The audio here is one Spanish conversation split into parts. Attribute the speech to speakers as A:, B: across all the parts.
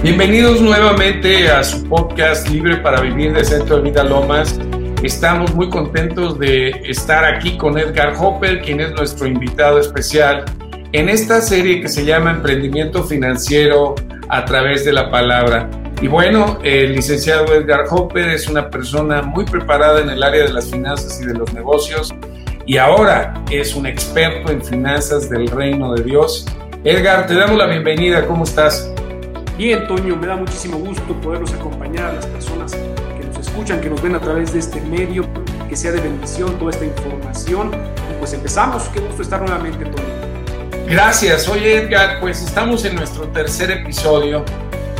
A: Bienvenidos nuevamente a su podcast Libre para Vivir de Centro de Vida Lomas. Estamos muy contentos de estar aquí con Edgar Hopper, quien es nuestro invitado especial en esta serie que se llama Emprendimiento Financiero a través de la palabra. Y bueno, el licenciado Edgar Hopper es una persona muy preparada en el área de las finanzas y de los negocios y ahora es un experto en finanzas del reino de Dios. Edgar, te damos la bienvenida, ¿cómo estás?
B: Bien, Toño, me da muchísimo gusto poderlos acompañar a las personas que nos escuchan, que nos ven a través de este medio, que sea de bendición toda esta información. Y pues empezamos, qué gusto estar nuevamente, Toño.
A: Gracias, oye Edgar, pues estamos en nuestro tercer episodio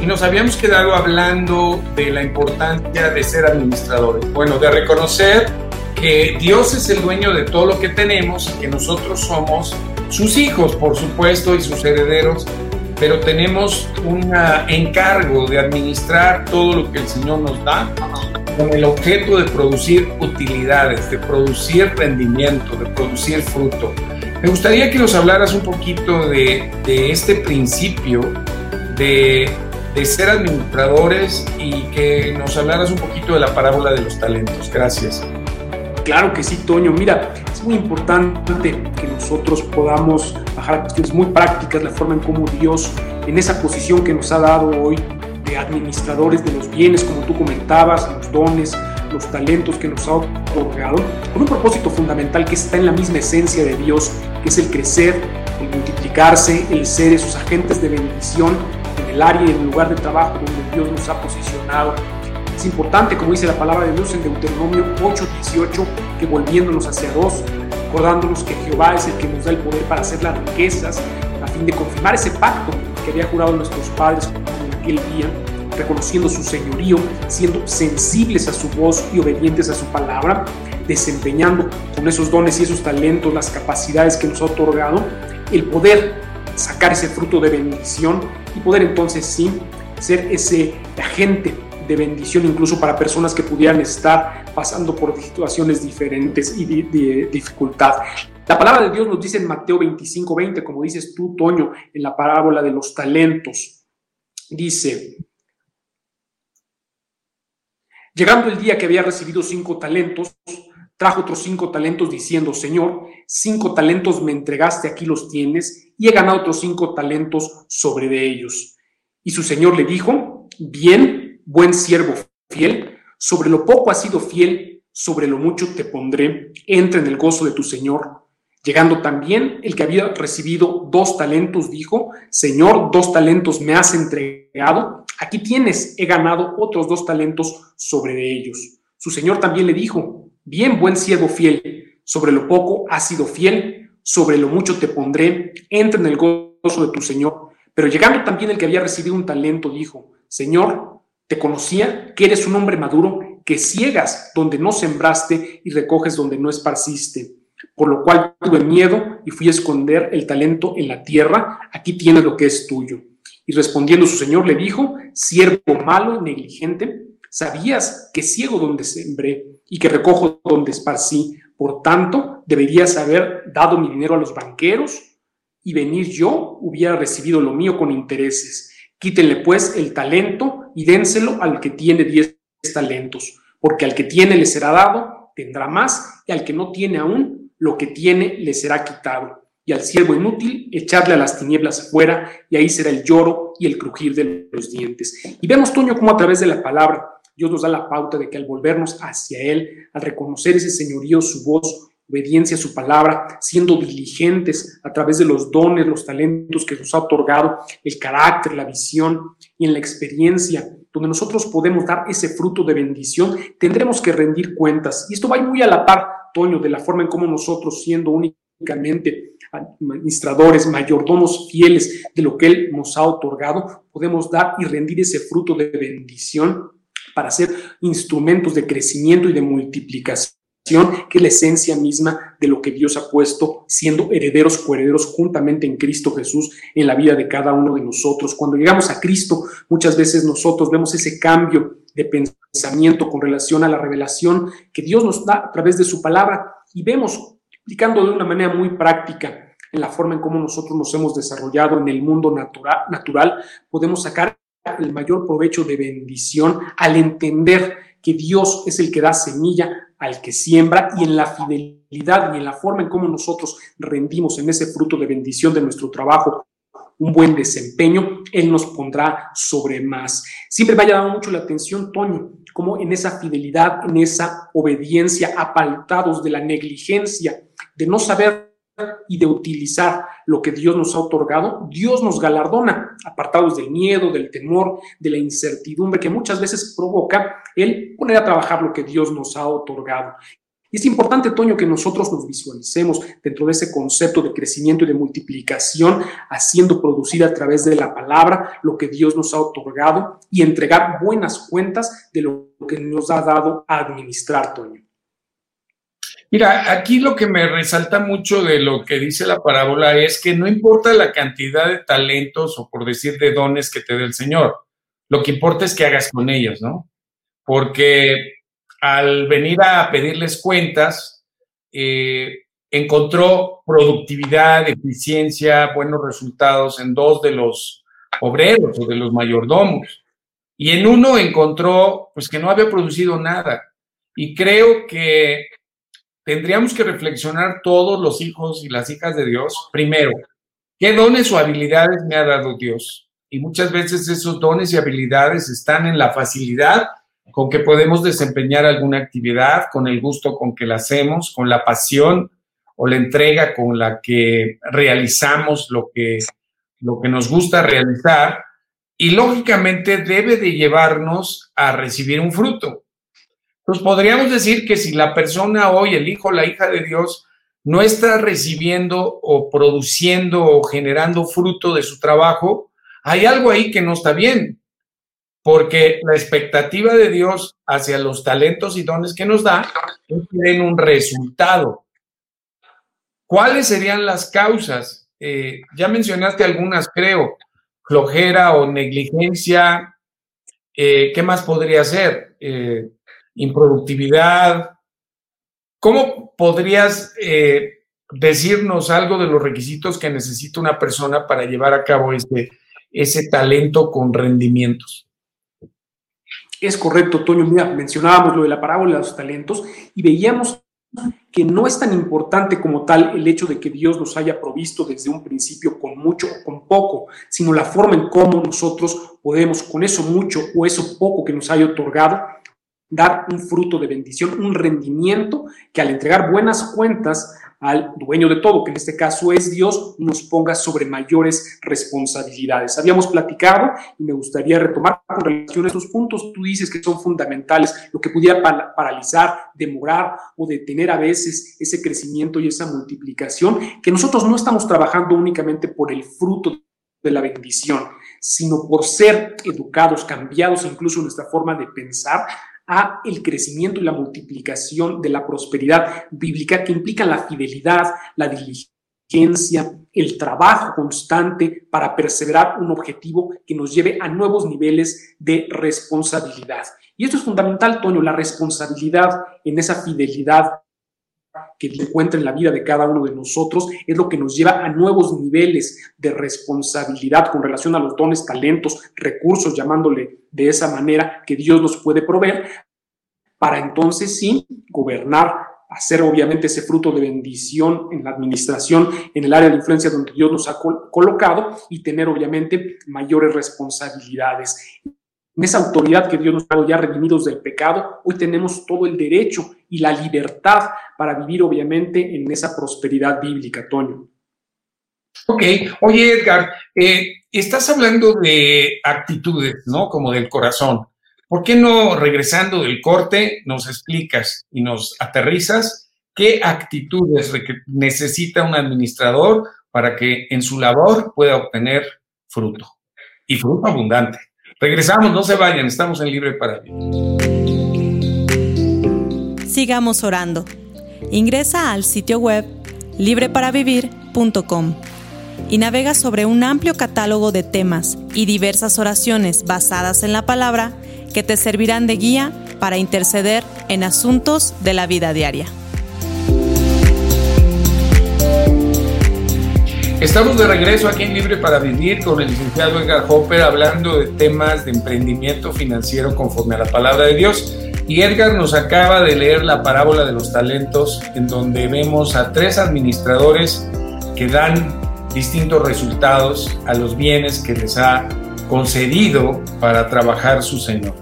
A: y nos habíamos quedado hablando de la importancia de ser administradores. Bueno, de reconocer que Dios es el dueño de todo lo que tenemos y que nosotros somos sus hijos, por supuesto, y sus herederos, pero tenemos un encargo de administrar todo lo que el Señor nos da con el objeto de producir utilidades, de producir rendimiento, de producir fruto. Me gustaría que nos hablaras un poquito de, de este principio de de ser administradores y que nos hablaras un poquito de la parábola de los talentos. Gracias.
B: Claro que sí, Toño. Mira, muy importante que nosotros podamos bajar a cuestiones muy prácticas, la forma en cómo Dios, en esa posición que nos ha dado hoy de administradores de los bienes, como tú comentabas, los dones, los talentos que nos ha otorgado, con un propósito fundamental que está en la misma esencia de Dios, que es el crecer, el multiplicarse, el ser esos agentes de bendición en el área y en el lugar de trabajo donde Dios nos ha posicionado. Es importante, como dice la palabra de Dios en Deuteronomio 8:18, que volviéndonos hacia Dios, recordándonos que Jehová es el que nos da el poder para hacer las riquezas, a fin de confirmar ese pacto que había jurado nuestros padres en aquel día, reconociendo su señorío, siendo sensibles a su voz y obedientes a su palabra, desempeñando con esos dones y esos talentos, las capacidades que nos ha otorgado, el poder sacar ese fruto de bendición y poder entonces sí ser ese agente de bendición incluso para personas que pudieran estar pasando por situaciones diferentes y de, dificultad. La palabra de Dios nos dice en Mateo 25, 20, como dices tú, Toño, en la parábola de los talentos. Dice, llegando el día que había recibido cinco talentos, trajo otros cinco talentos diciendo, Señor, cinco talentos me entregaste, aquí los tienes, y he ganado otros cinco talentos sobre de ellos. Y su Señor le dijo, bien, buen siervo fiel, sobre lo poco has sido fiel, sobre lo mucho te pondré, entra en el gozo de tu Señor. Llegando también el que había recibido dos talentos, dijo, Señor, dos talentos me has entregado, aquí tienes, he ganado otros dos talentos sobre ellos. Su Señor también le dijo, Bien, buen siervo fiel, sobre lo poco has sido fiel, sobre lo mucho te pondré, entra en el gozo de tu Señor. Pero llegando también el que había recibido un talento, dijo, Señor, te conocía que eres un hombre maduro, que ciegas donde no sembraste y recoges donde no esparciste. Por lo cual tuve miedo y fui a esconder el talento en la tierra, aquí tienes lo que es tuyo. Y respondiendo su señor le dijo, siervo malo y negligente, ¿sabías que ciego donde sembré y que recojo donde esparcí. Por tanto, deberías haber dado mi dinero a los banqueros y venir yo hubiera recibido lo mío con intereses. Quítenle pues el talento y dénselo al que tiene diez talentos, porque al que tiene le será dado, tendrá más, y al que no tiene aún, lo que tiene le será quitado. Y al siervo inútil, echarle a las tinieblas afuera, y ahí será el lloro y el crujir de los dientes. Y vemos, Toño, cómo a través de la palabra Dios nos da la pauta de que al volvernos hacia Él, al reconocer ese señorío, su voz, obediencia a su palabra, siendo diligentes a través de los dones, los talentos que nos ha otorgado, el carácter, la visión y en la experiencia, donde nosotros podemos dar ese fruto de bendición, tendremos que rendir cuentas. Y esto va muy a la par, Toño, de la forma en cómo nosotros, siendo únicamente administradores, mayordomos fieles de lo que Él nos ha otorgado, podemos dar y rendir ese fruto de bendición para ser instrumentos de crecimiento y de multiplicación, que es la esencia misma de lo que Dios ha puesto, siendo herederos, coherederos juntamente en Cristo Jesús en la vida de cada uno de nosotros. Cuando llegamos a Cristo, muchas veces nosotros vemos ese cambio de pensamiento con relación a la revelación que Dios nos da a través de su palabra y vemos, explicando de una manera muy práctica, en la forma en cómo nosotros nos hemos desarrollado en el mundo natural, natural podemos sacar el mayor provecho de bendición al entender que Dios es el que da semilla al que siembra y en la fidelidad y en la forma en cómo nosotros rendimos en ese fruto de bendición de nuestro trabajo un buen desempeño, Él nos pondrá sobre más. Siempre me ha llamado mucho la atención, Toño, como en esa fidelidad, en esa obediencia, apartados de la negligencia, de no saber y de utilizar lo que Dios nos ha otorgado, Dios nos galardona, apartados del miedo, del temor, de la incertidumbre que muchas veces provoca el poner a trabajar lo que Dios nos ha otorgado. Y es importante, Toño, que nosotros nos visualicemos dentro de ese concepto de crecimiento y de multiplicación, haciendo producir a través de la palabra lo que Dios nos ha otorgado y entregar buenas cuentas de lo que nos ha dado a administrar, Toño.
A: Mira, aquí lo que me resalta mucho de lo que dice la parábola es que no importa la cantidad de talentos o por decir de dones que te dé el Señor, lo que importa es que hagas con ellos, ¿no? Porque al venir a pedirles cuentas, eh, encontró productividad, eficiencia, buenos resultados en dos de los obreros o de los mayordomos. Y en uno encontró pues que no había producido nada. Y creo que tendríamos que reflexionar todos los hijos y las hijas de Dios, primero, ¿qué dones o habilidades me ha dado Dios? Y muchas veces esos dones y habilidades están en la facilidad con que podemos desempeñar alguna actividad, con el gusto con que la hacemos, con la pasión o la entrega con la que realizamos lo que, lo que nos gusta realizar. Y lógicamente debe de llevarnos a recibir un fruto. Pues podríamos decir que si la persona hoy, el hijo la hija de Dios, no está recibiendo o produciendo o generando fruto de su trabajo, hay algo ahí que no está bien, porque la expectativa de Dios hacia los talentos y dones que nos da es que un resultado. ¿Cuáles serían las causas? Eh, ya mencionaste algunas, creo, flojera o negligencia. Eh, ¿Qué más podría ser? Eh, improductividad. ¿Cómo podrías eh, decirnos algo de los requisitos que necesita una persona para llevar a cabo ese, ese talento con rendimientos?
B: Es correcto, Toño. Mira, mencionábamos lo de la parábola de los talentos y veíamos que no es tan importante como tal el hecho de que Dios nos haya provisto desde un principio con mucho o con poco, sino la forma en cómo nosotros podemos con eso mucho o eso poco que nos haya otorgado dar un fruto de bendición, un rendimiento que al entregar buenas cuentas al dueño de todo, que en este caso es Dios, nos ponga sobre mayores responsabilidades. Habíamos platicado y me gustaría retomar con relación a esos puntos. Tú dices que son fundamentales, lo que pudiera paralizar, demorar o detener a veces ese crecimiento y esa multiplicación, que nosotros no estamos trabajando únicamente por el fruto de la bendición, sino por ser educados, cambiados incluso nuestra forma de pensar a el crecimiento y la multiplicación de la prosperidad bíblica que implica la fidelidad, la diligencia, el trabajo constante para perseverar un objetivo que nos lleve a nuevos niveles de responsabilidad. Y esto es fundamental, Toño, la responsabilidad en esa fidelidad que encuentra en la vida de cada uno de nosotros es lo que nos lleva a nuevos niveles de responsabilidad con relación a los dones, talentos, recursos, llamándole de esa manera que Dios nos puede proveer, para entonces sí gobernar, hacer obviamente ese fruto de bendición en la administración, en el área de influencia donde Dios nos ha colocado y tener obviamente mayores responsabilidades en esa autoridad que Dios nos ha dado ya redimidos del pecado, hoy tenemos todo el derecho y la libertad para vivir obviamente en esa prosperidad bíblica, Toño.
A: Ok, oye Edgar, eh, estás hablando de actitudes, ¿no? Como del corazón. ¿Por qué no, regresando del corte, nos explicas y nos aterrizas qué actitudes necesita un administrador para que en su labor pueda obtener fruto y fruto abundante? Regresamos, no se vayan, estamos en Libre para Vivir.
C: Sigamos orando. Ingresa al sitio web libreparavivir.com y navega sobre un amplio catálogo de temas y diversas oraciones basadas en la palabra que te servirán de guía para interceder en asuntos de la vida diaria.
A: Estamos de regreso aquí en Libre para Vivir con el licenciado Edgar Hopper hablando de temas de emprendimiento financiero conforme a la palabra de Dios. Y Edgar nos acaba de leer la parábola de los talentos en donde vemos a tres administradores que dan distintos resultados a los bienes que les ha concedido para trabajar su Señor.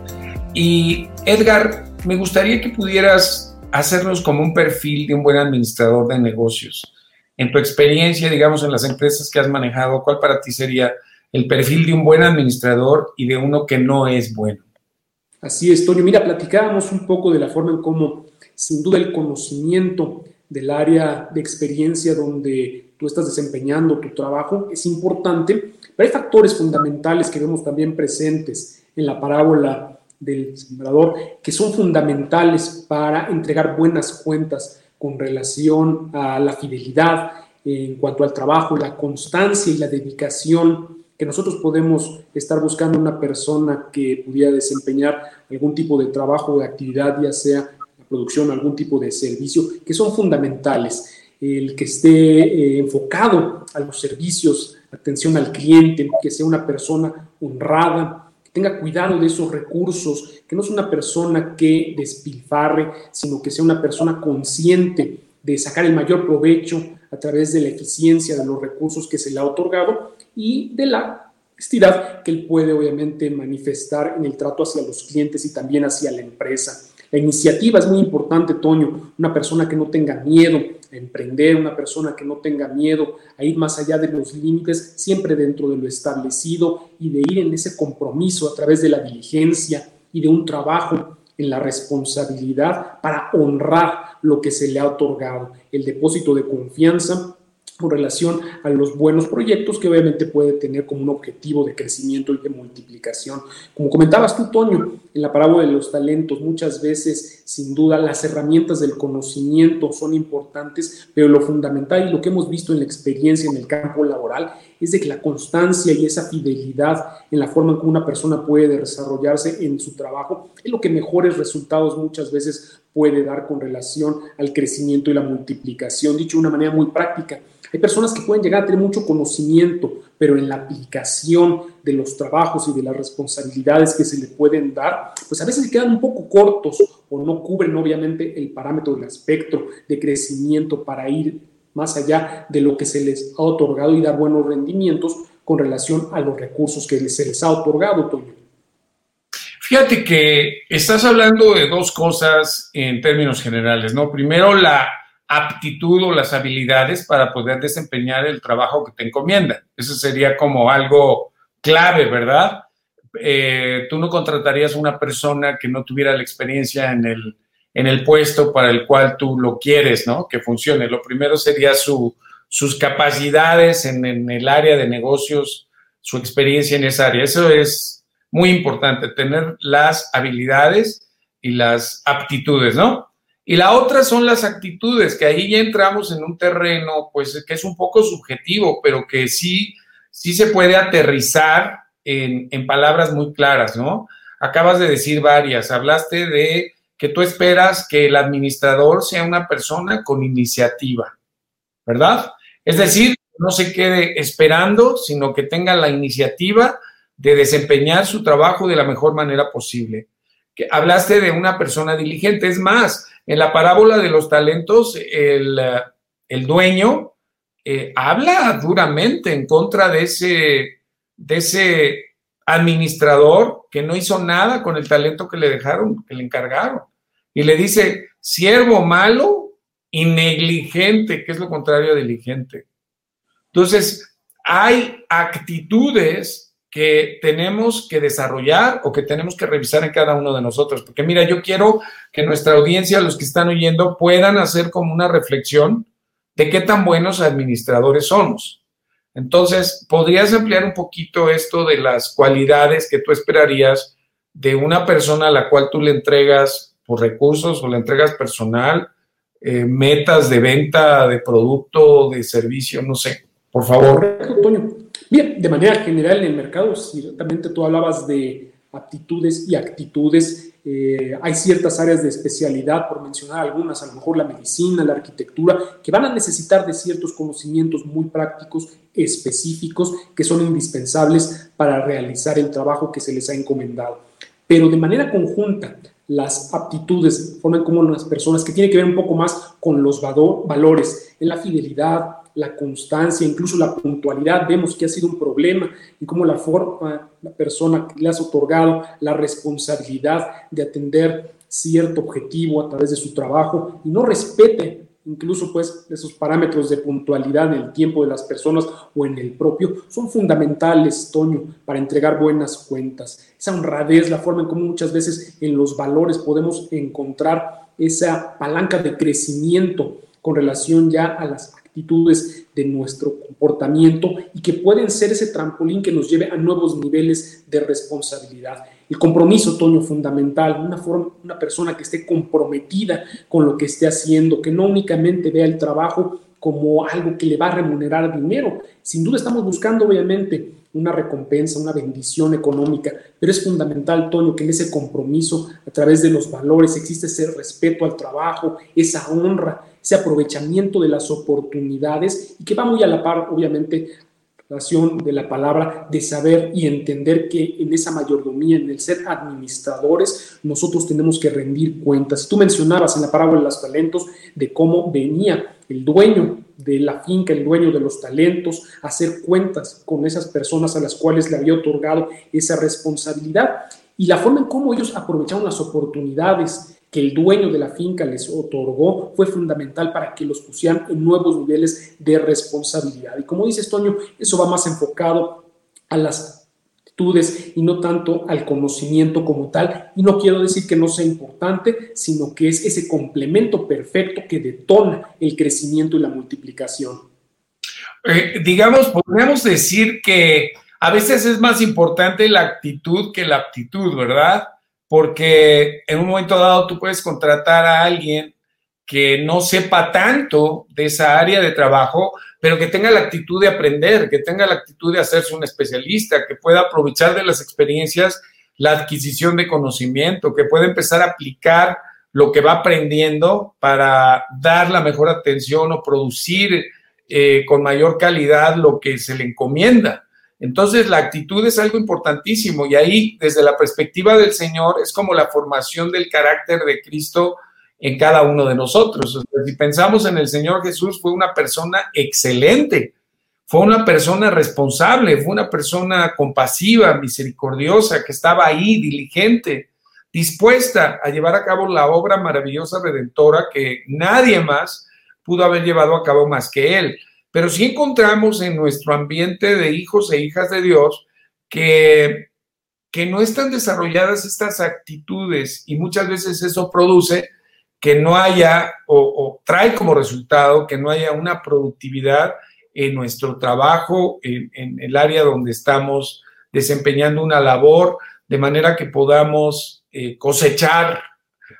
A: Y Edgar, me gustaría que pudieras hacernos como un perfil de un buen administrador de negocios en tu experiencia, digamos, en las empresas que has manejado, ¿cuál para ti sería el perfil de un buen administrador y de uno que no es bueno?
B: Así es, Toño. Mira, platicábamos un poco de la forma en cómo, sin duda, el conocimiento del área de experiencia donde tú estás desempeñando tu trabajo es importante, pero hay factores fundamentales que vemos también presentes en la parábola del sembrador que son fundamentales para entregar buenas cuentas con relación a la fidelidad en cuanto al trabajo, la constancia y la dedicación que nosotros podemos estar buscando una persona que pudiera desempeñar algún tipo de trabajo o de actividad, ya sea la producción, algún tipo de servicio, que son fundamentales. El que esté eh, enfocado a los servicios, atención al cliente, que sea una persona honrada, tenga cuidado de esos recursos, que no es una persona que despilfarre, sino que sea una persona consciente de sacar el mayor provecho a través de la eficiencia de los recursos que se le ha otorgado y de la honestidad que él puede obviamente manifestar en el trato hacia los clientes y también hacia la empresa. La iniciativa es muy importante, Toño, una persona que no tenga miedo, emprender, una persona que no tenga miedo a ir más allá de los límites, siempre dentro de lo establecido y de ir en ese compromiso a través de la diligencia y de un trabajo en la responsabilidad para honrar lo que se le ha otorgado, el depósito de confianza con relación a los buenos proyectos que obviamente puede tener como un objetivo de crecimiento y de multiplicación. Como comentabas tú, Toño, en la parábola de los talentos, muchas veces, sin duda, las herramientas del conocimiento son importantes, pero lo fundamental y lo que hemos visto en la experiencia en el campo laboral es de que la constancia y esa fidelidad en la forma en que una persona puede desarrollarse en su trabajo es lo que mejores resultados muchas veces puede dar con relación al crecimiento y la multiplicación. Dicho de una manera muy práctica, hay personas que pueden llegar a tener mucho conocimiento, pero en la aplicación de los trabajos y de las responsabilidades que se le pueden dar, pues a veces quedan un poco cortos o no cubren obviamente el parámetro del espectro de crecimiento para ir más allá de lo que se les ha otorgado y dar buenos rendimientos con relación a los recursos que se les ha otorgado, Toño.
A: Fíjate que estás hablando de dos cosas en términos generales, ¿no? Primero, la aptitud o las habilidades para poder desempeñar el trabajo que te encomiendan. Eso sería como algo clave, ¿verdad? Eh, tú no contratarías una persona que no tuviera la experiencia en el, en el puesto para el cual tú lo quieres, ¿no? Que funcione. Lo primero sería su, sus capacidades en, en el área de negocios, su experiencia en esa área. Eso es muy importante, tener las habilidades y las aptitudes, ¿no? Y la otra son las actitudes, que ahí ya entramos en un terreno, pues que es un poco subjetivo, pero que sí, sí se puede aterrizar en, en palabras muy claras, ¿no? Acabas de decir varias, hablaste de que tú esperas que el administrador sea una persona con iniciativa, ¿verdad? Es decir, no se quede esperando, sino que tenga la iniciativa de desempeñar su trabajo de la mejor manera posible. Hablaste de una persona diligente, es más, en la parábola de los talentos, el, dueño eh, habla duramente en contra de ese, de ese administrador que no hizo nada con el talento que le dejaron, que le encargaron. Y le dice, siervo malo y negligente, que es lo contrario a diligente. Entonces, hay actitudes que tenemos que desarrollar o que tenemos que revisar en cada uno de nosotros. Porque mira, yo quiero que nuestra audiencia, los que están oyendo, puedan hacer como una reflexión de qué tan buenos administradores somos. Entonces, ¿podrías ampliar un poquito esto de las cualidades que tú esperarías de una persona a la cual tú le entregas por recursos o le entregas personal, eh, metas de venta de producto, de servicio, no sé, por favor?
B: Bien, de manera general en el mercado, ciertamente tú hablabas de aptitudes y actitudes. Eh, hay ciertas áreas de especialidad, por mencionar algunas, a lo mejor la medicina, la arquitectura, que van a necesitar de ciertos conocimientos muy prácticos, específicos, que son indispensables para realizar el trabajo que se les ha encomendado. Pero de manera conjunta, las aptitudes forman como las personas que tienen que ver un poco más con los valores, en la fidelidad, la constancia, incluso la puntualidad, vemos que ha sido un problema y cómo la forma, la persona que le has otorgado la responsabilidad de atender cierto objetivo a través de su trabajo y no respete incluso pues esos parámetros de puntualidad en el tiempo de las personas o en el propio, son fundamentales, Toño, para entregar buenas cuentas. Esa honradez, la forma en cómo muchas veces en los valores podemos encontrar esa palanca de crecimiento con relación ya a las actitudes de nuestro comportamiento y que pueden ser ese trampolín que nos lleve a nuevos niveles de responsabilidad. El compromiso, Toño, fundamental, una, forma, una persona que esté comprometida con lo que esté haciendo, que no únicamente vea el trabajo como algo que le va a remunerar dinero. Sin duda estamos buscando, obviamente, una recompensa, una bendición económica, pero es fundamental, Toño, que en ese compromiso, a través de los valores, existe ese respeto al trabajo, esa honra, ese aprovechamiento de las oportunidades y que va muy a la par, obviamente, relación de la palabra, de saber y entender que en esa mayordomía, en el ser administradores, nosotros tenemos que rendir cuentas. Tú mencionabas en la parábola de los talentos de cómo venía el dueño de la finca, el dueño de los talentos, a hacer cuentas con esas personas a las cuales le había otorgado esa responsabilidad y la forma en cómo ellos aprovecharon las oportunidades que el dueño de la finca les otorgó fue fundamental para que los pusieran en nuevos niveles de responsabilidad. Y como dice Toño, eso va más enfocado a las actitudes y no tanto al conocimiento como tal. Y no quiero decir que no sea importante, sino que es ese complemento perfecto que detona el crecimiento y la multiplicación.
A: Eh, digamos, podríamos decir que a veces es más importante la actitud que la aptitud, ¿verdad? Porque en un momento dado tú puedes contratar a alguien que no sepa tanto de esa área de trabajo, pero que tenga la actitud de aprender, que tenga la actitud de hacerse un especialista, que pueda aprovechar de las experiencias la adquisición de conocimiento, que pueda empezar a aplicar lo que va aprendiendo para dar la mejor atención o producir eh, con mayor calidad lo que se le encomienda. Entonces, la actitud es algo importantísimo y ahí, desde la perspectiva del Señor, es como la formación del carácter de Cristo en cada uno de nosotros. si pensamos en el Señor Jesús, fue una persona excelente, fue una persona responsable, fue una persona compasiva, misericordiosa, que estaba ahí, diligente, dispuesta a llevar a cabo la obra maravillosa redentora que nadie más pudo haber llevado a cabo más que él. Pero sí encontramos en nuestro ambiente de hijos e hijas de Dios que, que no están desarrolladas estas actitudes y muchas veces eso produce que no haya o, trae como resultado que no haya una productividad en nuestro trabajo, en, el área donde estamos desempeñando una labor, de manera que podamos eh, cosechar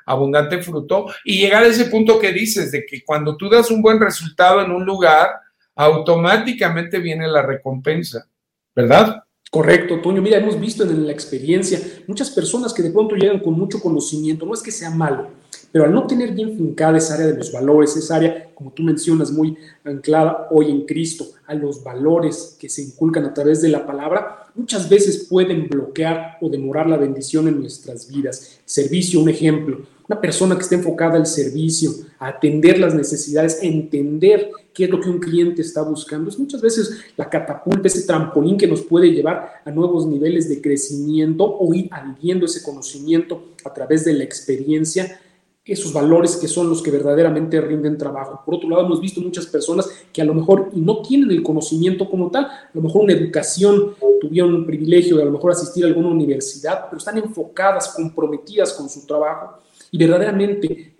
A: abundante fruto y llegar a ese punto que dices, de que cuando tú das un buen resultado en un lugar, automáticamente viene la recompensa, ¿verdad?
B: Correcto, Toño. Mira, hemos visto en la experiencia muchas personas que de pronto llegan con mucho conocimiento, no es que sea malo, pero al no tener bien fincada esa área de los valores, esa área, como tú mencionas, muy anclada hoy en Cristo, a los valores que se inculcan a través de la palabra, muchas veces pueden bloquear o demorar la bendición en nuestras vidas. Servicio, un ejemplo. Una persona que esté enfocada al servicio, a atender las necesidades, a entender qué es lo que un cliente está buscando. Es muchas veces la catapulta, ese trampolín que nos puede llevar a nuevos niveles de crecimiento o ir adquiriendo ese conocimiento a través de la experiencia esos valores que son los que verdaderamente rinden trabajo. Por otro lado, hemos visto muchas personas que a lo mejor no tienen el conocimiento como tal, a lo mejor una educación, tuvieron un privilegio de a lo mejor asistir a alguna universidad, pero están enfocadas, comprometidas con su trabajo y verdaderamente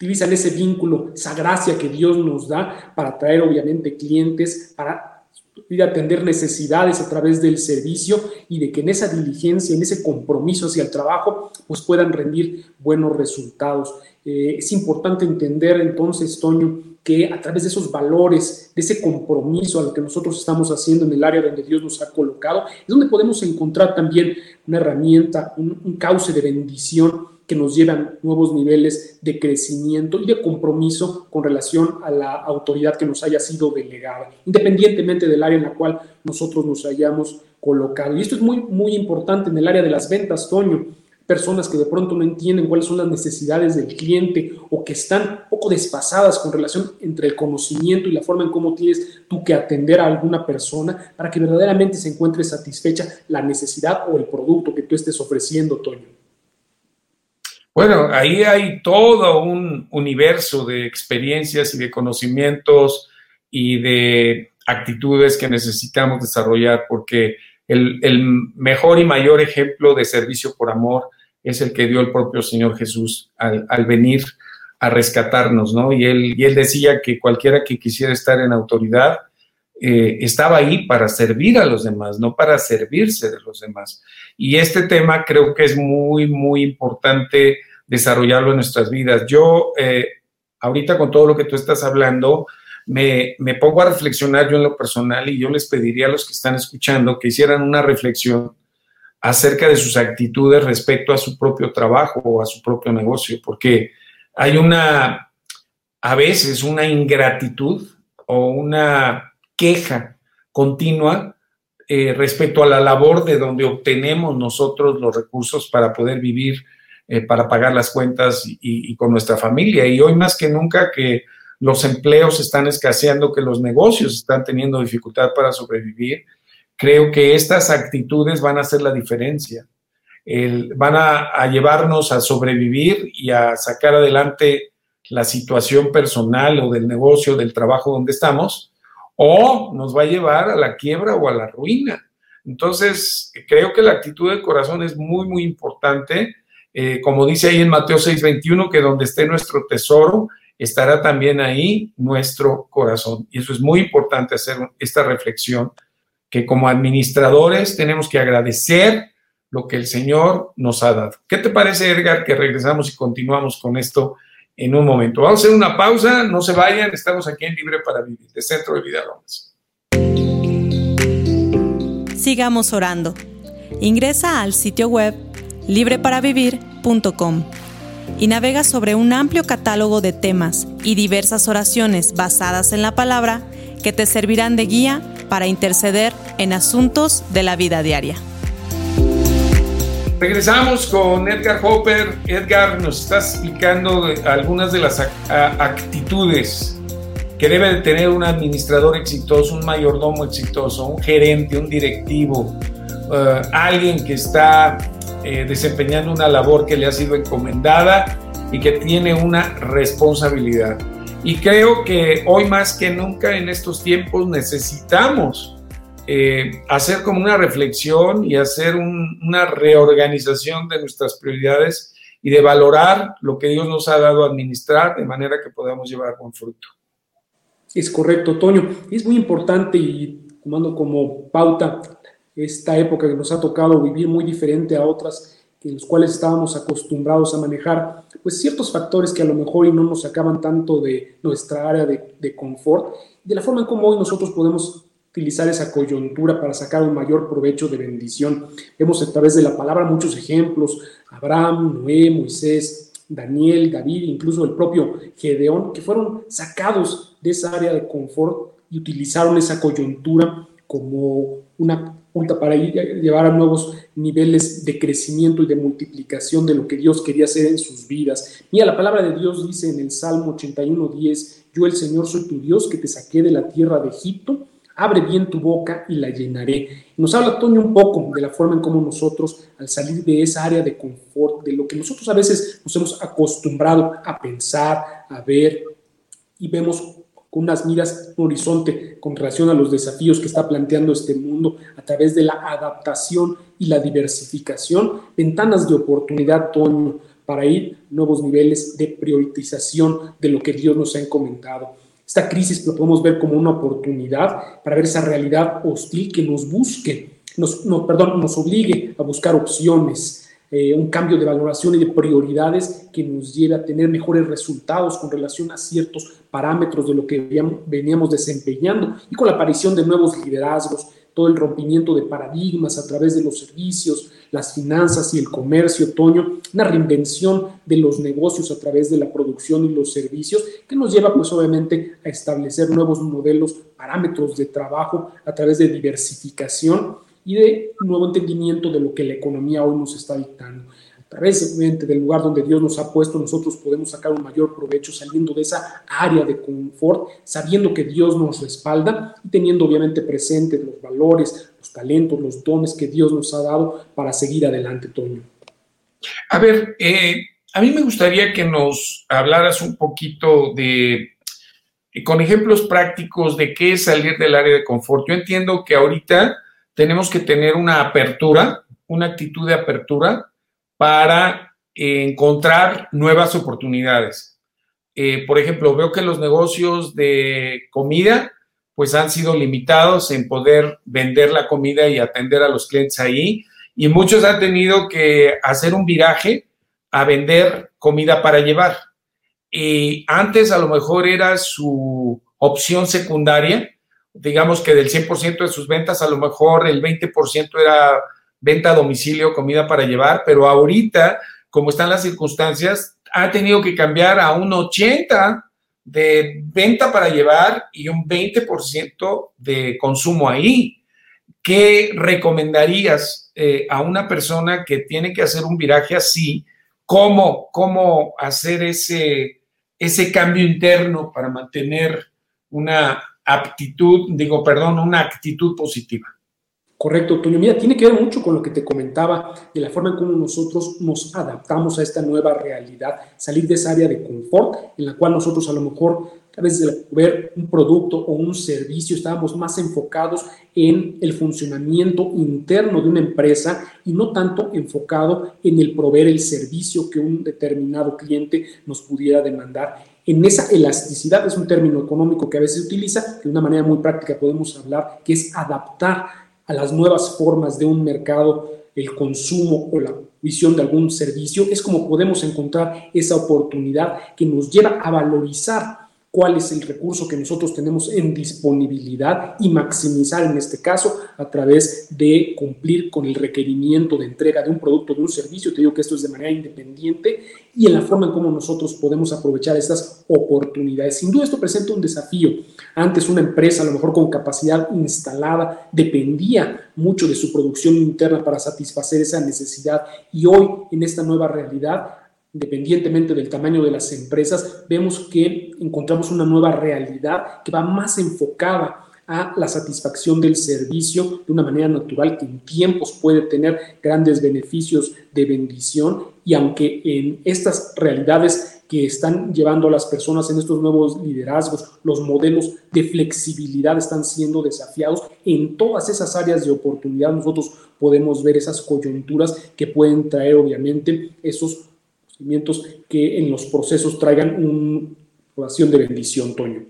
B: utilizan ese vínculo, esa gracia que Dios nos da para traer obviamente clientes, para ir a atender necesidades a través del servicio y de que en esa diligencia, en ese compromiso hacia el trabajo, pues puedan rendir buenos resultados. Eh, es importante entender entonces, Toño, que a través de esos valores, de ese compromiso a lo que nosotros estamos haciendo en el área donde Dios nos ha colocado, es donde podemos encontrar también una herramienta, un, cauce de bendición que nos llevan nuevos niveles de crecimiento y de compromiso con relación a la autoridad que nos haya sido delegada, independientemente del área en la cual nosotros nos hayamos colocado. Y esto es muy, muy importante en el área de las ventas, Toño. Personas que de pronto no entienden cuáles son las necesidades del cliente o que están poco despasadas con relación entre el conocimiento y la forma en cómo tienes tú que atender a alguna persona para que verdaderamente se encuentre satisfecha la necesidad o el producto que tú estés ofreciendo, Toño.
A: Bueno, ahí hay todo un universo de experiencias y de conocimientos y de actitudes que necesitamos desarrollar porque el, mejor y mayor ejemplo de servicio por amor es el que dio el propio Señor Jesús al, venir a rescatarnos, ¿no? Y él, y él decía que cualquiera que quisiera estar en autoridad eh, estaba ahí para servir a los demás, no para servirse de los demás. Y este tema creo que es muy, muy importante desarrollarlo en nuestras vidas. Yo, eh, ahorita con todo lo que tú estás hablando, me, me, pongo a reflexionar yo en lo personal y yo les pediría a los que están escuchando que hicieran una reflexión acerca de sus actitudes respecto a su propio trabajo o a su propio negocio, porque hay una, a veces, una ingratitud o una queja continua eh, respecto a la labor de donde obtenemos nosotros los recursos para poder vivir, eh, para pagar las cuentas y, con nuestra familia. Y hoy más que nunca que los empleos están escaseando, que los negocios están teniendo dificultad para sobrevivir, creo que estas actitudes van a hacer la diferencia. van a, llevarnos a sobrevivir y a sacar adelante la situación personal o del negocio, del trabajo donde estamos, o nos va a llevar a la quiebra o a la ruina. Entonces, creo que la actitud del corazón es muy, muy importante. Eh, como dice ahí en Mateo 6:21, que donde esté nuestro tesoro, estará también ahí nuestro corazón. Y eso es muy importante hacer esta reflexión, que como administradores tenemos que agradecer lo que el Señor nos ha dado. ¿Qué te parece, Edgar, que regresamos y continuamos con esto en un momento. Vamos a hacer una pausa, no se vayan, estamos aquí en Libre para Vivir, de Centro de Vida Lomas.
C: Sigamos orando. Ingresa al sitio web libreparavivir.com y navega sobre un amplio catálogo de temas y diversas oraciones basadas en la palabra que te servirán de guía para interceder en asuntos de la vida diaria.
A: Regresamos con Edgar Hopper. Edgar, nos estás explicando algunas de las actitudes que debe de tener un administrador exitoso, un mayordomo exitoso, un gerente, un directivo, eh, alguien que está eh, desempeñando una labor que le ha sido encomendada y que tiene una responsabilidad. Y creo que hoy más que nunca en estos tiempos necesitamos eh, hacer como una reflexión y hacer una reorganización de nuestras prioridades y de valorar lo que Dios nos ha dado a administrar de manera que podamos llevar buen fruto.
B: Es correcto, Toño. Es muy importante y tomando como pauta esta época que nos ha tocado vivir muy diferente a otras en las cuales estábamos acostumbrados a manejar, pues ciertos factores que a lo mejor y no nos sacaban tanto de nuestra área de, de confort, de la forma en cómo hoy nosotros podemos utilizar esa coyuntura para sacar un mayor provecho de bendición. Vemos a través de la palabra muchos ejemplos, Abraham, Noé, Moisés, Daniel, David, incluso el propio Gedeón, que fueron sacados de esa área de confort y utilizaron esa coyuntura como una para llevar a nuevos niveles de crecimiento y de multiplicación de lo que Dios quería hacer en sus vidas. Mira, la palabra de Dios dice en el Salmo 81.10, yo el Señor soy tu Dios que te saqué de la tierra de Egipto abre bien tu boca y la llenaré. Nos habla Toño un poco de la forma en cómo nosotros, al salir de esa área de confort, de lo que nosotros a veces nos hemos acostumbrado a pensar, a ver, y vemos con unas miras, un horizonte con relación a los desafíos que está planteando este mundo a través de la adaptación y la diversificación, ventanas de oportunidad, Toño, para ir nuevos niveles de priorización de lo que Dios nos ha encomendado. Esta crisis lo podemos ver como una oportunidad para ver esa realidad hostil que nos busque, nos, no, perdón, nos obligue a buscar opciones, eh, un cambio de valoración y de prioridades que nos lleve a tener mejores resultados con relación a ciertos parámetros de lo que veníamos desempeñando y con la aparición de nuevos liderazgos, todo el rompimiento de paradigmas a través de los servicios, las finanzas y el comercio, Toño, una reinvención de los negocios a través de la producción y los servicios, que nos lleva pues obviamente a establecer nuevos modelos, parámetros de trabajo a través de diversificación y de nuevo entendimiento de lo que la economía hoy nos está dictando a través del lugar donde Dios nos ha puesto, nosotros podemos sacar un mayor provecho saliendo de esa área de confort, sabiendo que Dios nos respalda y teniendo obviamente presentes los valores, los talentos, los dones que Dios nos ha dado para seguir adelante, Toño.
A: A ver, eh, a mí me gustaría que nos hablaras un poquito de, con ejemplos prácticos de qué es salir del área de confort. Yo entiendo que ahorita tenemos que tener una apertura, una actitud de apertura para encontrar nuevas oportunidades. Eh, por ejemplo, veo que los negocios de comida pues han sido limitados en poder vender la comida y atender a los clientes ahí y muchos han tenido que hacer un viraje a vender comida para llevar. Y antes a lo mejor era su opción secundaria, digamos que del 100% de sus ventas a lo mejor el 20% era venta a domicilio, comida para llevar, pero ahorita, como están las circunstancias, ha tenido que cambiar a un 80 de venta para llevar y un 20% de consumo ahí. ¿Qué recomendarías eh, a una persona que tiene que hacer un viraje así? ¿Cómo, cómo hacer ese, ese cambio interno para mantener una aptitud, digo, perdón, una actitud positiva?
B: Correcto, Toño. Mira, tiene que ver mucho con lo que te comentaba de la forma en cómo nosotros nos adaptamos a esta nueva realidad, salir de esa área de confort en la cual nosotros a lo mejor a veces de ver un producto o un servicio estábamos más enfocados en el funcionamiento interno de una empresa y no tanto enfocado en el proveer el servicio que un determinado cliente nos pudiera demandar. En esa elasticidad es un término económico que a veces se utiliza, de una manera muy práctica podemos hablar, que es adaptar a las nuevas formas de un mercado, el consumo o la visión de algún servicio, es como podemos encontrar esa oportunidad que nos lleva a valorizar cuál es el recurso que nosotros tenemos en disponibilidad y maximizar en este caso a través de cumplir con el requerimiento de entrega de un producto, de un servicio. Te digo que esto es de manera independiente y en la forma en cómo nosotros podemos aprovechar estas oportunidades. Sin duda esto presenta un desafío. Antes una empresa a lo mejor con capacidad instalada dependía mucho de su producción interna para satisfacer esa necesidad y hoy en esta nueva realidad independientemente del tamaño de las empresas, vemos que encontramos una nueva realidad que va más enfocada a la satisfacción del servicio de una manera natural que en tiempos puede tener grandes beneficios de bendición y aunque en estas realidades que están llevando a las personas en estos nuevos liderazgos, los modelos de flexibilidad están siendo desafiados en todas esas áreas de oportunidad. Nosotros podemos ver esas coyunturas que pueden traer obviamente esos que en los procesos traigan una relación de bendición, Toño.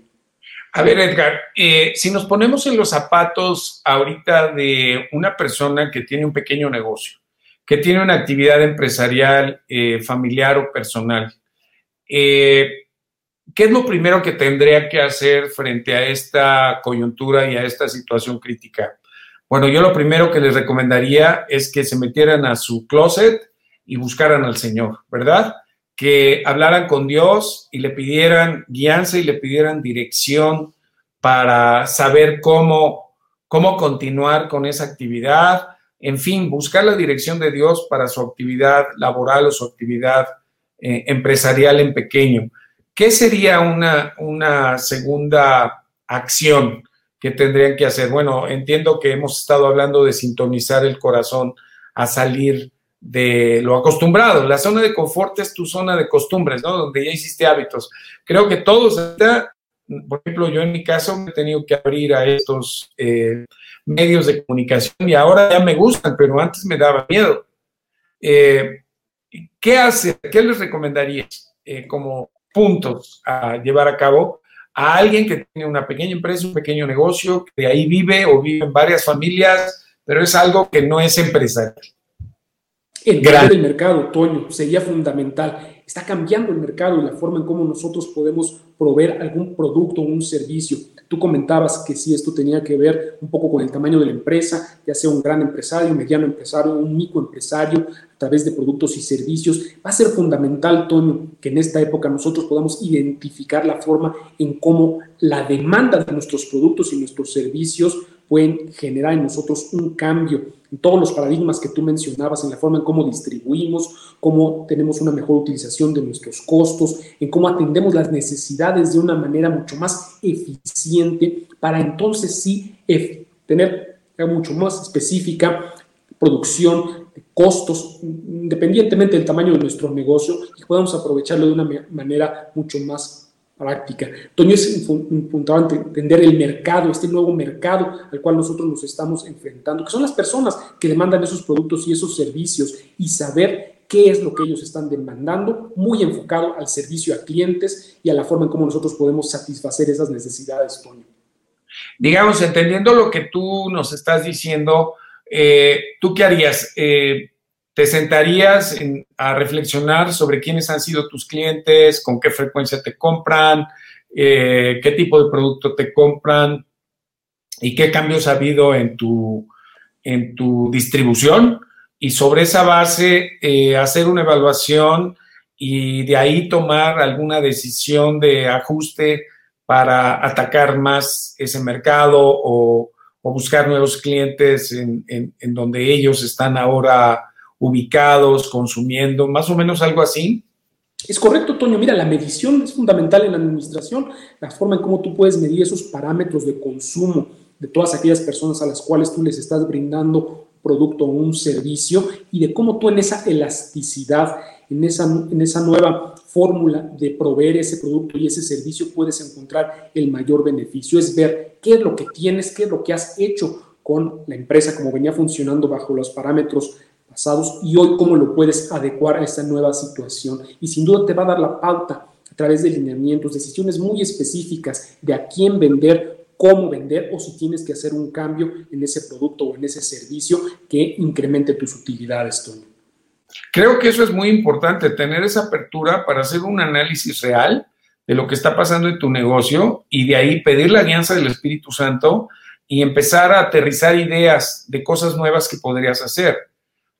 A: A ver, Edgar, eh, si nos ponemos en los zapatos ahorita de una persona que tiene un pequeño negocio, que tiene una actividad empresarial, eh, familiar o personal, eh, ¿qué es lo primero que tendría que hacer frente a esta coyuntura y a esta situación crítica? Bueno, yo lo primero que les recomendaría es que se metieran a su closet y buscaran al Señor, ¿verdad? Que hablaran con Dios y le pidieran guianza y le pidieran dirección para saber cómo, cómo continuar con esa actividad. En fin, buscar la dirección de Dios para su actividad laboral o su actividad eh, empresarial en pequeño. ¿Qué sería una, una segunda acción que tendrían que hacer? Bueno, entiendo que hemos estado hablando de sintonizar el corazón a salir de lo acostumbrado. La zona de confort es tu zona de costumbres, ¿no? Donde ya hiciste hábitos. Creo que todos, por ejemplo, yo en mi caso me he tenido que abrir a estos eh, medios de comunicación y ahora ya me gustan, pero antes me daba miedo. Eh, ¿Qué hace? ¿Qué les recomendarías eh, como puntos a llevar a cabo a alguien que tiene una pequeña empresa, un pequeño negocio, que de ahí vive o vive en varias familias, pero es algo que no es empresarial.
B: Entender el mercado, Toño, sería fundamental. Está cambiando el mercado y la forma en cómo nosotros podemos proveer algún producto o un servicio. Tú comentabas que si esto tenía que ver un poco con el tamaño de la empresa, ya sea un gran empresario, un mediano empresario, un microempresario, a través de productos y servicios. Va a ser fundamental, Toño, que en esta época nosotros podamos identificar la forma en cómo la demanda de nuestros productos y nuestros servicios pueden generar en nosotros un cambio en todos los paradigmas que tú mencionabas, en la forma en cómo distribuimos, cómo tenemos una mejor utilización de nuestros costos, en cómo atendemos las necesidades de una manera mucho más eficiente para entonces sí tener mucho más específica producción, costos, independientemente del tamaño de nuestro negocio, y podamos aprovecharlo de una manera mucho más práctica. Toño, es importante entender el mercado, este nuevo mercado al cual nosotros nos estamos enfrentando, que son las personas que demandan esos productos y esos servicios y saber qué es lo que ellos están demandando, muy enfocado al servicio a clientes y a la forma en cómo nosotros podemos satisfacer esas necesidades, Toño.
A: Digamos, entendiendo lo que tú nos estás diciendo, eh, ¿tú qué harías? Eh, te sentarías a reflexionar sobre quiénes han sido tus clientes, con qué frecuencia te compran, eh, qué tipo de producto te compran y qué cambios ha habido en tu, en tu distribución. Y sobre esa base, eh, hacer una evaluación y de ahí tomar alguna decisión de ajuste para atacar más ese mercado o, buscar nuevos clientes en, en donde ellos están ahora ubicados, consumiendo, más o menos algo así.
B: Es correcto, Toño. Mira, la medición es fundamental en la administración, la forma en cómo tú puedes medir esos parámetros de consumo de todas aquellas personas a las cuales tú les estás brindando producto o un servicio y de cómo tú en esa elasticidad, en esa, en esa nueva fórmula de proveer ese producto y ese servicio puedes encontrar el mayor beneficio. Es ver qué es lo que tienes, qué es lo que has hecho con la empresa, como venía funcionando bajo los parámetros pasados y hoy cómo lo puedes adecuar a esta nueva situación. Y sin duda te va a dar la pauta a través de lineamientos, decisiones muy específicas de a quién vender, cómo vender o si tienes que hacer un cambio en ese producto o en ese servicio que incremente tus utilidades.
A: Creo que eso es muy importante, tener esa apertura para hacer un análisis real de lo que está pasando en tu negocio y de ahí pedir la alianza del Espíritu Santo y empezar a aterrizar ideas de cosas nuevas que podrías hacer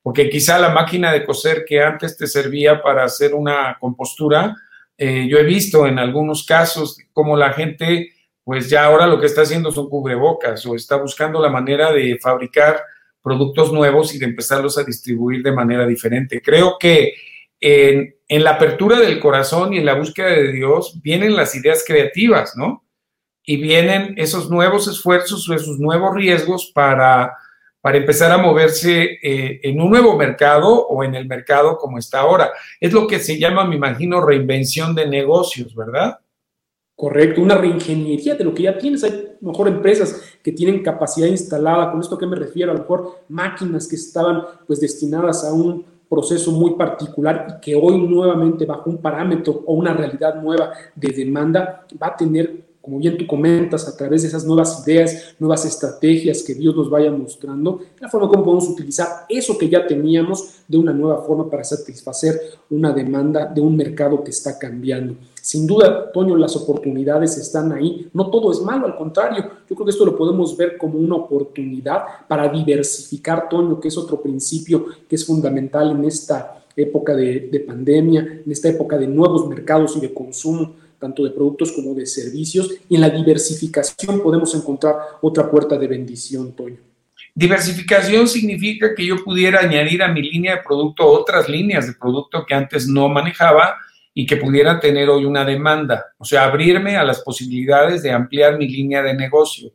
A: porque quizá la máquina de coser que antes te servía para hacer una compostura, eh, yo he visto en algunos casos como la gente, pues ya ahora lo que está haciendo son cubrebocas o está buscando la manera de fabricar productos nuevos y de empezarlos a distribuir de manera diferente. Creo que en, en la apertura del corazón y en la búsqueda de Dios vienen las ideas creativas, ¿no? Y vienen esos nuevos esfuerzos o esos nuevos riesgos para para empezar a moverse eh, en un nuevo mercado o en el mercado como está ahora. Es lo que se llama, me imagino, reinvención de negocios, ¿verdad?
B: Correcto, una reingeniería de lo que ya tienes. Hay mejor empresas que tienen capacidad instalada, con esto que me refiero, a lo mejor máquinas que estaban pues destinadas a un proceso muy particular y que hoy nuevamente bajo un parámetro o una realidad nueva de demanda va a tener como bien tú comentas, a través de esas nuevas ideas, nuevas estrategias que Dios nos vaya mostrando, la forma como podemos utilizar eso que ya teníamos de una nueva forma para satisfacer una demanda de un mercado que está cambiando. Sin duda, Toño, las oportunidades están ahí. No todo es malo, al contrario, yo creo que esto lo podemos ver como una oportunidad para diversificar, Toño, que es otro principio que es fundamental en esta época de, de pandemia, en esta época de nuevos mercados y de consumo tanto de productos como de servicios, y en la diversificación podemos encontrar otra puerta de bendición, Toño.
A: Diversificación significa que yo pudiera añadir a mi línea de producto otras líneas de producto que antes no manejaba y que pudiera tener hoy una demanda, o sea, abrirme a las posibilidades de ampliar mi línea de negocio.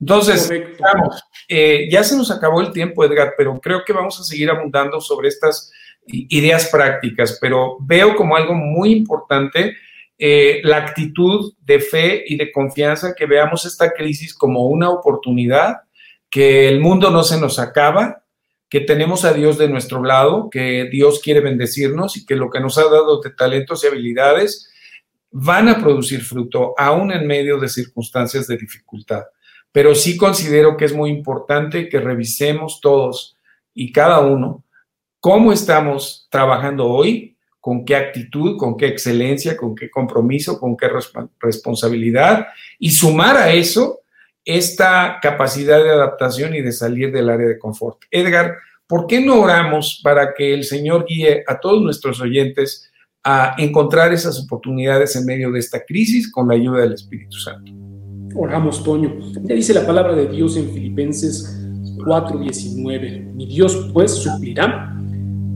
A: Entonces, vamos, eh, ya se nos acabó el tiempo, Edgar, pero creo que vamos a seguir abundando sobre estas ideas prácticas, pero veo como algo muy importante eh, la actitud de fe y de confianza, que veamos esta crisis como una oportunidad, que el mundo no se nos acaba, que tenemos a Dios de nuestro lado, que Dios quiere bendecirnos y que lo que nos ha dado de talentos y habilidades, van a producir fruto aún en medio de circunstancias de dificultad. Pero sí considero que es muy importante que revisemos todos y cada uno cómo estamos trabajando hoy, con qué actitud, con qué excelencia, con qué compromiso, con qué responsabilidad y sumar a eso esta capacidad de adaptación y de salir del área de confort. Edgar, ¿por qué no oramos para que el Señor guíe a todos nuestros oyentes a encontrar esas oportunidades en medio de esta crisis con la ayuda del Espíritu Santo?
B: Oramos, Toño. Ya dice la palabra de Dios en Filipenses 4:19. Mi Dios pues suplirá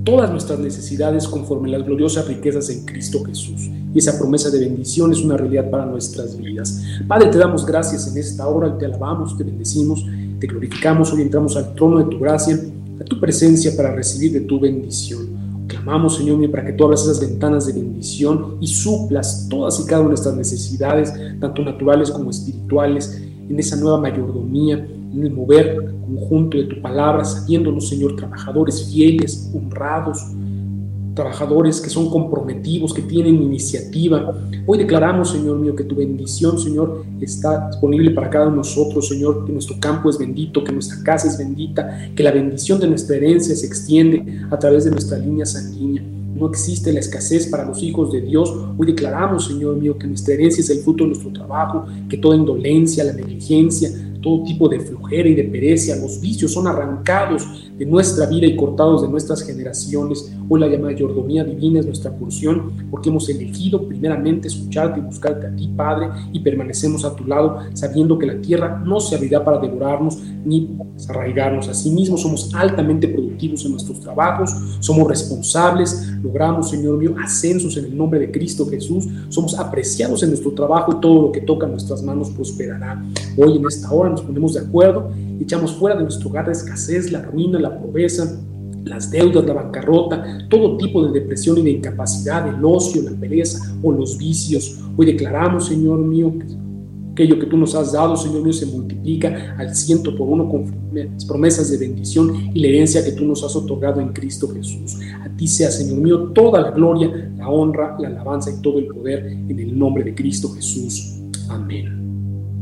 B: todas nuestras necesidades conforme las gloriosas riquezas en Cristo Jesús. Y esa promesa de bendición es una realidad para nuestras vidas. Padre, te damos gracias en esta hora, te alabamos, te bendecimos, te glorificamos, hoy entramos al trono de tu gracia, a tu presencia para recibir de tu bendición. Clamamos, Señor mío, para que tú abras esas ventanas de bendición y suplas todas y cada una de nuestras necesidades, tanto naturales como espirituales, en esa nueva mayordomía, en el mover conjunto de tu palabra, sabiéndonos, Señor, trabajadores fieles, honrados, trabajadores que son comprometidos, que tienen iniciativa. Hoy declaramos, Señor mío, que tu bendición, Señor, está disponible para cada uno de nosotros, Señor, que nuestro campo es bendito, que nuestra casa es bendita, que la bendición de nuestra herencia se extiende a través de nuestra línea sanguínea. No existe la escasez para los hijos de Dios. Hoy declaramos, Señor mío, que nuestra herencia es el fruto de nuestro trabajo, que toda indolencia, la negligencia, todo tipo de flojera y de pereza, los vicios son arrancados de nuestra vida y cortados de nuestras generaciones. Hoy la llamada mayordomía divina es nuestra porción porque hemos elegido primeramente escucharte y buscarte a ti, Padre, y permanecemos a tu lado sabiendo que la tierra no se abrirá para devorarnos ni desarraigarnos. Asimismo, somos altamente productivos en nuestros trabajos, somos responsables, logramos, Señor mío, ascensos en el nombre de Cristo Jesús, somos apreciados en nuestro trabajo y todo lo que toca nuestras manos prosperará. Hoy en esta hora nos ponemos de acuerdo echamos fuera de nuestro hogar la escasez, la ruina, la pobreza, las deudas, la bancarrota, todo tipo de depresión y de incapacidad, el ocio, la pereza o los vicios. Hoy declaramos, Señor mío, que aquello que tú nos has dado, Señor mío, se multiplica al ciento por uno con las promesas de bendición y la herencia que tú nos has otorgado en Cristo Jesús. A ti sea, Señor mío, toda la gloria, la honra, la alabanza y todo el poder en el nombre de Cristo Jesús. Amén.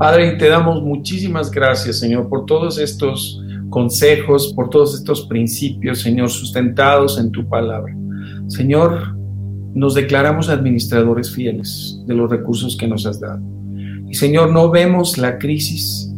A: Padre, te damos muchísimas gracias, Señor, por todos estos consejos, por todos estos principios, Señor, sustentados en tu palabra. Señor, nos declaramos administradores fieles de los recursos que nos has dado. Y Señor, no vemos la crisis,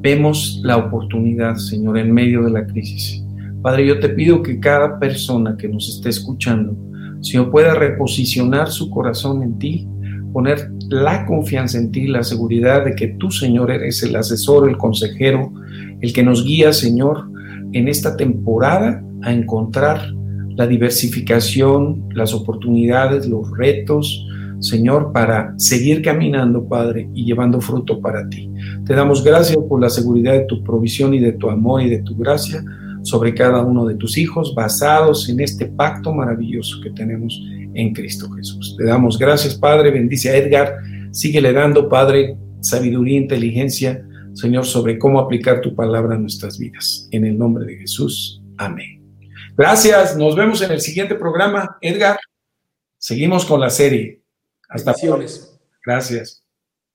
A: vemos la oportunidad, Señor, en medio de la crisis. Padre, yo te pido que cada persona que nos esté escuchando, Señor, pueda reposicionar su corazón en ti poner la confianza en ti, la seguridad de que tú, Señor, eres el asesor, el consejero, el que nos guía, Señor, en esta temporada a encontrar la diversificación, las oportunidades, los retos, Señor, para seguir caminando, Padre, y llevando fruto para ti. Te damos gracias por la seguridad de tu provisión y de tu amor y de tu gracia sobre cada uno de tus hijos, basados en este pacto maravilloso que tenemos en Cristo Jesús. Le damos gracias, Padre. Bendice a Edgar. Síguele dando, Padre, sabiduría e inteligencia, Señor, sobre cómo aplicar tu palabra en nuestras vidas. En el nombre de Jesús. Amén. Gracias. Nos vemos en el siguiente programa. Edgar, seguimos con la serie.
B: Hasta pronto.
A: Gracias.